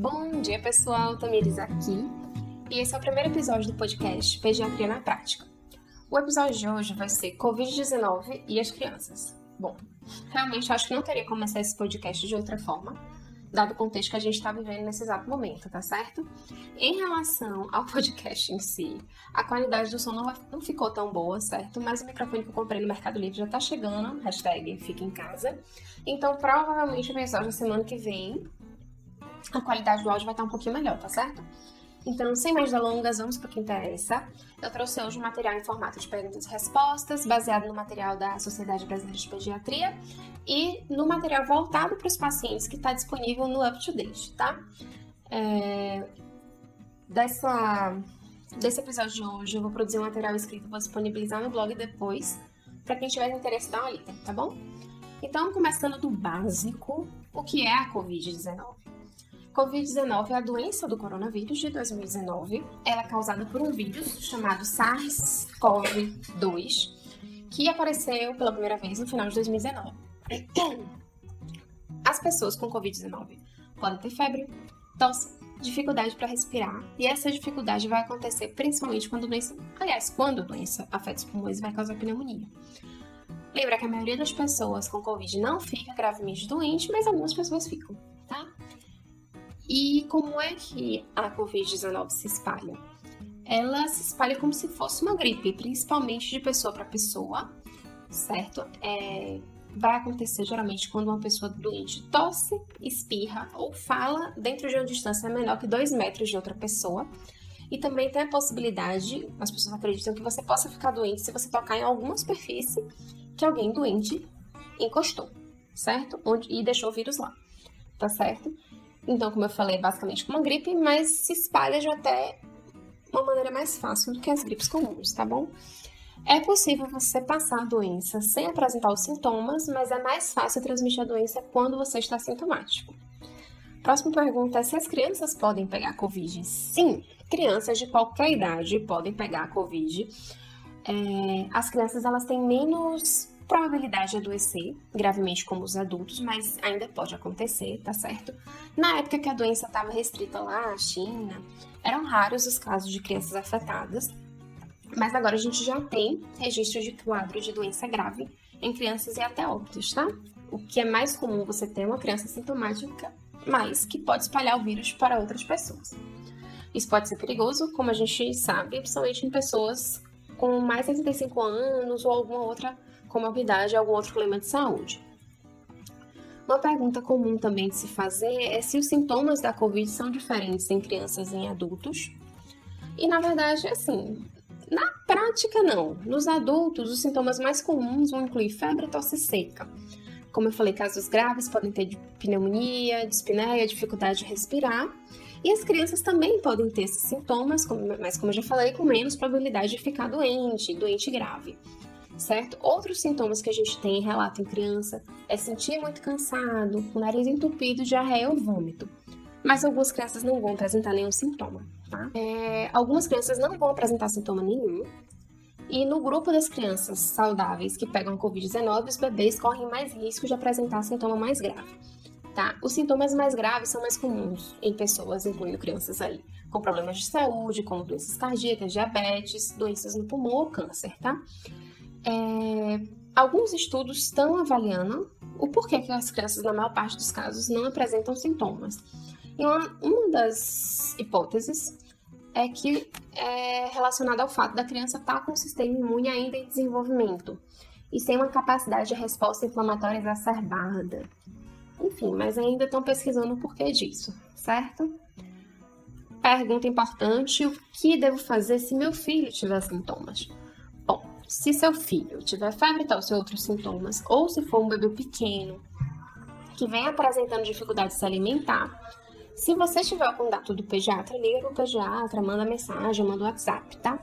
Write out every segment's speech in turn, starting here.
Bom dia, pessoal. Tamires aqui. E esse é o primeiro episódio do podcast Pediatria na Prática. O episódio de hoje vai ser Covid-19 e as crianças. Bom, realmente acho que não teria começar esse podcast de outra forma, dado o contexto que a gente está vivendo nesse exato momento, tá certo? Em relação ao podcast em si, a qualidade do som não, ficou tão boa, certo? Mas o microfone que eu comprei no Mercado Livre já tá chegando, hashtag fica em casa. Então, provavelmente o episódio da semana que vem, a qualidade do áudio vai estar um pouquinho melhor, tá certo? Então, sem mais delongas, vamos para o que interessa. Eu trouxe hoje um material em formato de perguntas e respostas, baseado no material da Sociedade Brasileira de Pediatria e no material voltado para os pacientes que está disponível no Up to Date, tá? É... Dessa... Desse episódio de hoje, eu vou produzir um material escrito, vou disponibilizar no blog depois, para quem tiver interesse, dá uma lida, tá bom? Então, começando do básico, o que é a Covid-19? Covid-19 é a doença do coronavírus de 2019. Ela é causada por um vírus chamado SARS-CoV-2, que apareceu pela primeira vez no final de 2019. As pessoas com Covid-19 podem ter febre, tosse, dificuldade para respirar, e essa dificuldade vai acontecer principalmente quando a doença, aliás, quando a doença afeta os pulmões e vai causar pneumonia. Lembra que a maioria das pessoas com Covid não fica gravemente doente, mas algumas pessoas ficam? E como é que a Covid-19 se espalha? Ela se espalha como se fosse uma gripe, principalmente de pessoa para pessoa, certo? É, vai acontecer geralmente quando uma pessoa doente tosse, espirra ou fala dentro de uma distância menor que 2 metros de outra pessoa. E também tem a possibilidade, as pessoas acreditam que você possa ficar doente se você tocar em alguma superfície que alguém doente encostou, certo? Onde, e deixou o vírus lá, tá certo? Então, como eu falei, é basicamente uma gripe, mas se espalha de até uma maneira mais fácil do que as gripes comuns, tá bom? É possível você passar a doença sem apresentar os sintomas, mas é mais fácil transmitir a doença quando você está sintomático. Próxima pergunta é se as crianças podem pegar Covid. Sim, crianças de qualquer idade podem pegar Covid. É, as crianças elas têm menos probabilidade de adoecer gravemente como os adultos, mas ainda pode acontecer, tá certo? Na época que a doença estava restrita lá à China, eram raros os casos de crianças afetadas, mas agora a gente já tem registro de quadro de doença grave em crianças e até óbitos, tá? O que é mais comum você ter uma criança sintomática, mas que pode espalhar o vírus para outras pessoas. Isso pode ser perigoso, como a gente sabe, principalmente em pessoas com mais de 65 anos ou alguma outra comorbidade ou algum outro problema de saúde. Uma pergunta comum também de se fazer é se os sintomas da Covid são diferentes em crianças e em adultos. E na verdade, assim, na prática não. Nos adultos, os sintomas mais comuns vão incluir febre e tosse seca. Como eu falei, casos graves podem ter pneumonia, dispneia, dificuldade de respirar. E as crianças também podem ter esses sintomas, mas como eu já falei, com menos probabilidade de ficar doente, doente grave certo? Outros sintomas que a gente tem em relato em criança é sentir muito cansado, o nariz entupido, diarreia ou vômito. Mas algumas crianças não vão apresentar nenhum sintoma, tá? É, algumas crianças não vão apresentar sintoma nenhum. E no grupo das crianças saudáveis que pegam Covid-19, os bebês correm mais risco de apresentar sintoma mais grave. Tá? Os sintomas mais graves são mais comuns em pessoas, incluindo crianças aí com problemas de saúde, como doenças cardíacas, diabetes, doenças no pulmão ou câncer, tá? É, alguns estudos estão avaliando o porquê que as crianças, na maior parte dos casos, não apresentam sintomas. E uma, uma das hipóteses é que é relacionada ao fato da criança estar com o sistema imune ainda em desenvolvimento e sem uma capacidade de resposta inflamatória exacerbada. Enfim, mas ainda estão pesquisando o porquê disso, certo? Pergunta importante: o que devo fazer se meu filho tiver sintomas? Se seu filho tiver febre, tosse ou outros sintomas, ou se for um bebê pequeno que vem apresentando dificuldade de se alimentar, se você tiver o contato do pediatra, liga o pediatra, manda mensagem, manda WhatsApp, tá?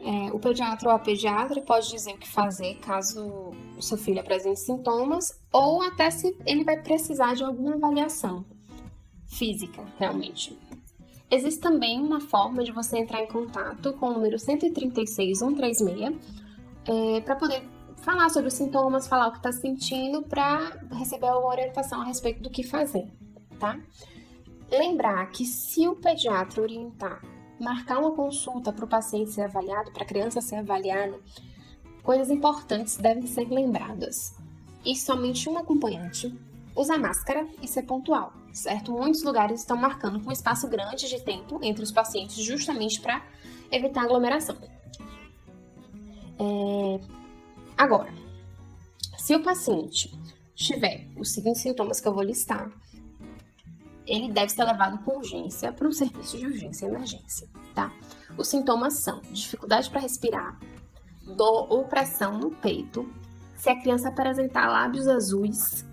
É, o pediatra ou a pediatra pode dizer o que fazer caso o seu filho apresente sintomas, ou até se ele vai precisar de alguma avaliação física, realmente. Existe também uma forma de você entrar em contato com o número 136 136 é, para poder falar sobre os sintomas, falar o que está sentindo, para receber uma orientação a respeito do que fazer, tá? Lembrar que se o pediatra orientar marcar uma consulta para o paciente ser avaliado, para a criança ser avaliada, coisas importantes devem ser lembradas. E somente um acompanhante, usar máscara e ser pontual, certo? Muitos lugares estão marcando com um espaço grande de tempo entre os pacientes justamente para evitar aglomeração. É... Agora, se o paciente tiver os seguintes sintomas que eu vou listar, ele deve ser levado com urgência para um serviço de urgência e emergência, tá? Os sintomas são dificuldade para respirar, dor ou pressão no peito, se a criança apresentar lábios azuis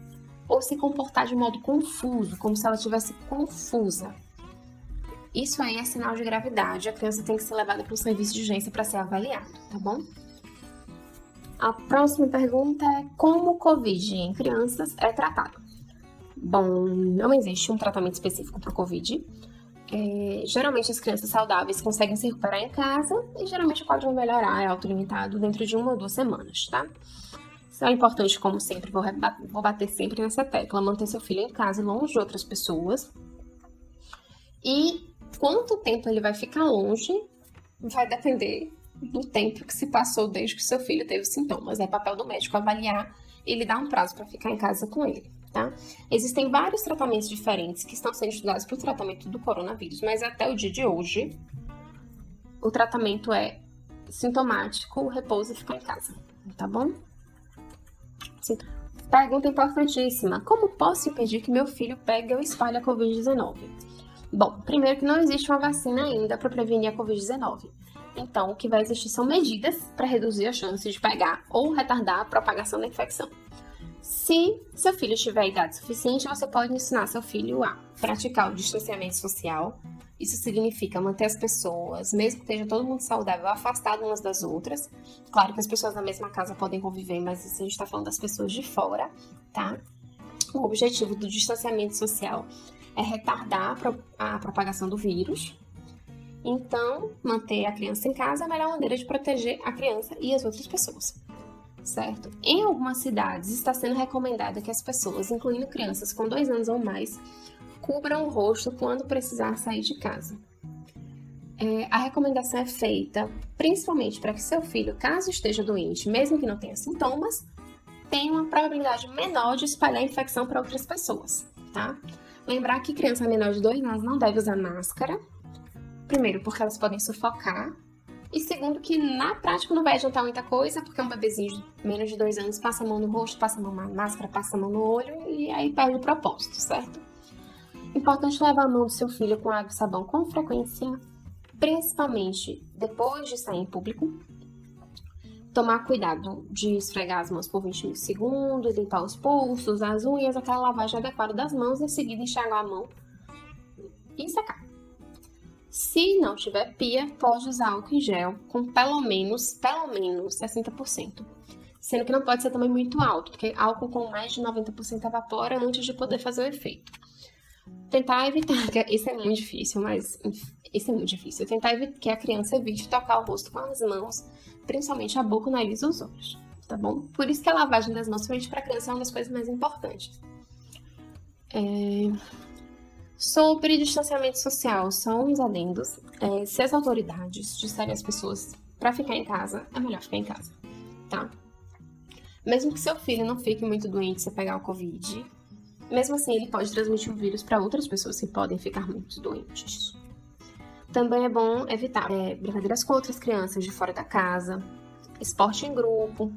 ou se comportar de modo confuso, como se ela estivesse confusa. Isso aí é sinal de gravidade, a criança tem que ser levada para um serviço de urgência para ser avaliada, tá bom? A próxima pergunta é como o Covid em crianças é tratado? Bom, não existe um tratamento específico para o Covid. É, geralmente as crianças saudáveis conseguem se recuperar em casa e geralmente vai melhorar, é autolimitado dentro de uma ou duas semanas, tá? Isso é importante, como sempre, vou, vou bater sempre nessa tecla, manter seu filho em casa, longe de outras pessoas. E quanto tempo ele vai ficar longe vai depender do tempo que se passou desde que seu filho teve sintomas. É papel do médico avaliar e lhe dar um prazo para ficar em casa com ele tá? Existem vários tratamentos diferentes que estão sendo estudados para o tratamento do coronavírus, mas até o dia de hoje, o tratamento é sintomático, repouso e ficar em casa, tá bom? Sim. Pergunta importantíssima: como posso impedir que meu filho pegue ou espalhe a Covid-19? Bom, primeiro que não existe uma vacina ainda para prevenir a Covid-19. Então, o que vai existir são medidas para reduzir a chance de pegar ou retardar a propagação da infecção. Se seu filho tiver idade suficiente, você pode ensinar seu filho a praticar o distanciamento social. Isso significa manter as pessoas, mesmo que esteja todo mundo saudável, afastado umas das outras. Claro que as pessoas na mesma casa podem conviver, mas isso a gente está falando das pessoas de fora, tá? O objetivo do distanciamento social é retardar a propagação do vírus. Então, manter a criança em casa é a melhor maneira de proteger a criança e as outras pessoas certo? Em algumas cidades está sendo recomendado que as pessoas, incluindo crianças com dois anos ou mais, cubram o rosto quando precisar sair de casa. É, a recomendação é feita principalmente para que seu filho, caso esteja doente, mesmo que não tenha sintomas, tenha uma probabilidade menor de espalhar a infecção para outras pessoas, tá? Lembrar que criança menor de 2 anos não deve usar máscara, primeiro porque elas podem sufocar e segundo, que na prática não vai adiantar muita coisa, porque um bebezinho de menos de dois anos passa a mão no rosto, passa a mão na máscara, passa a mão no olho e aí perde o propósito, certo? Importante levar a mão do seu filho com água e sabão com frequência, principalmente depois de sair em público. Tomar cuidado de esfregar as mãos por 20 segundos, limpar os pulsos, as unhas, aquela lavagem adequada das mãos em seguida enxaguar a mão e secar. Se não tiver pia, pode usar álcool em gel com pelo menos, pelo menos 60%. Sendo que não pode ser também muito alto, porque álcool com mais de 90% evapora antes de poder fazer o efeito. Tentar evitar, isso é muito difícil, mas isso é muito difícil. Tentar evitar que a criança evite tocar o rosto com as mãos, principalmente a boca, o nariz e os olhos, tá bom? Por isso que a lavagem das mãos, principalmente para criança, é uma das coisas mais importantes. É... Sobre distanciamento social, são uns adendos. É, se as autoridades disserem às pessoas para ficar em casa, é melhor ficar em casa, tá? Mesmo que seu filho não fique muito doente se pegar o Covid, mesmo assim ele pode transmitir o vírus para outras pessoas que podem ficar muito doentes. Também é bom evitar é, brincadeiras com outras crianças de fora da casa, esporte em grupo,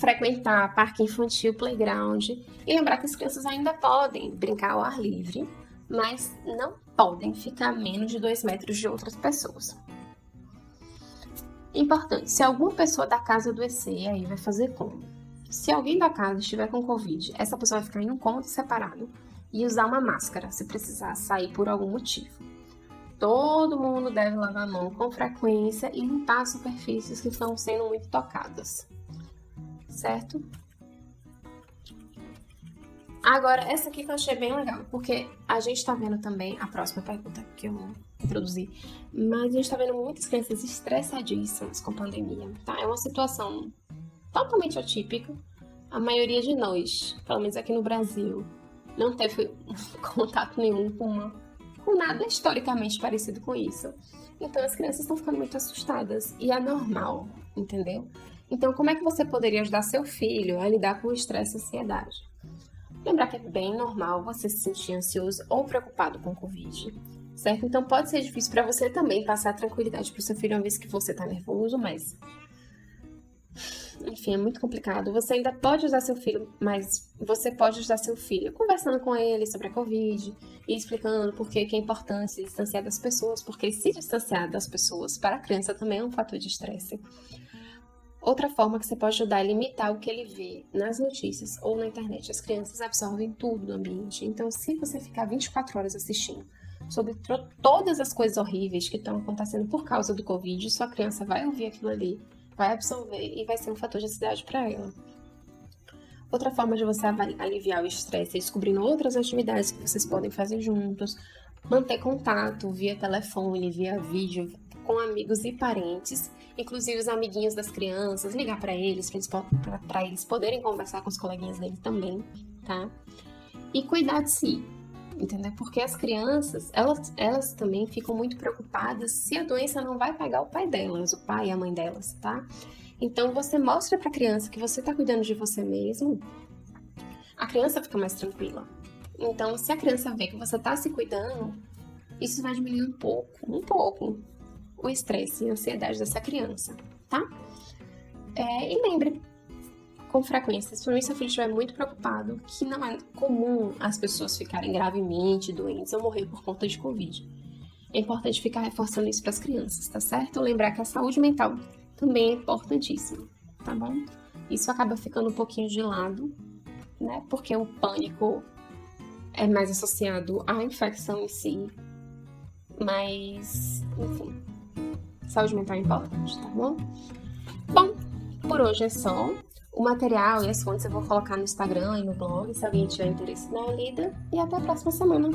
frequentar parque infantil, playground e lembrar que as crianças ainda podem brincar ao ar livre, mas não podem ficar a menos de 2 metros de outras pessoas. Importante, se alguma pessoa da casa adoecer, aí vai fazer como? Se alguém da casa estiver com Covid, essa pessoa vai ficar em um cômodo separado e usar uma máscara se precisar sair por algum motivo. Todo mundo deve lavar a mão com frequência e limpar as superfícies que estão sendo muito tocadas certo? Agora, essa aqui que eu achei bem legal, porque a gente tá vendo também a próxima pergunta que eu introduzi, mas a gente tá vendo muitas crianças estressadíssimas com a pandemia, tá? É uma situação totalmente atípica. A maioria de nós, pelo menos aqui no Brasil, não teve contato nenhum com, uma, com nada historicamente parecido com isso. Então as crianças estão ficando muito assustadas e é normal, entendeu? Então, como é que você poderia ajudar seu filho a lidar com o estresse e ansiedade? Lembrar que é bem normal você se sentir ansioso ou preocupado com o Covid, certo? Então, pode ser difícil para você também passar tranquilidade para o seu filho uma vez que você está nervoso, mas enfim, é muito complicado. Você ainda pode usar seu filho, mas você pode usar seu filho conversando com ele sobre a Covid e explicando por que é importante se distanciar das pessoas, porque se distanciar das pessoas para a criança também é um fator de estresse. Outra forma que você pode ajudar é limitar o que ele vê nas notícias ou na internet. As crianças absorvem tudo do ambiente. Então, se você ficar 24 horas assistindo sobre todas as coisas horríveis que estão acontecendo por causa do Covid, sua criança vai ouvir aquilo ali vai absorver e vai ser um fator de ansiedade para ela. Outra forma de você aliviar o estresse é descobrindo outras atividades que vocês podem fazer juntos, manter contato via telefone, via vídeo com amigos e parentes, inclusive os amiguinhos das crianças, ligar para eles, para eles, poderem conversar com os coleguinhas deles também, tá? E cuidar de si, entendeu? Porque as crianças, elas, elas também ficam muito preocupadas se a doença não vai pegar o pai delas, o pai e a mãe delas, tá? Então você mostra para a criança que você está cuidando de você mesmo, a criança fica mais tranquila. Então, se a criança vê que você está se cuidando, isso vai diminuir um pouco, um pouco, o estresse e a ansiedade dessa criança, tá? É, e lembre, com frequência, principalmente se o filho estiver muito preocupado, que não é comum as pessoas ficarem gravemente doentes ou morrer por conta de Covid. É importante ficar reforçando isso para as crianças, tá certo? Lembrar que a saúde mental também é importantíssima, tá bom? Isso acaba ficando um pouquinho de lado, né? Porque o pânico é mais associado à infecção em si. Mas, enfim, saúde mental é importante, tá bom? Bom, por hoje é só. O material e as fontes eu vou colocar no Instagram e no blog, se alguém tiver interesse na lida. E até a próxima semana.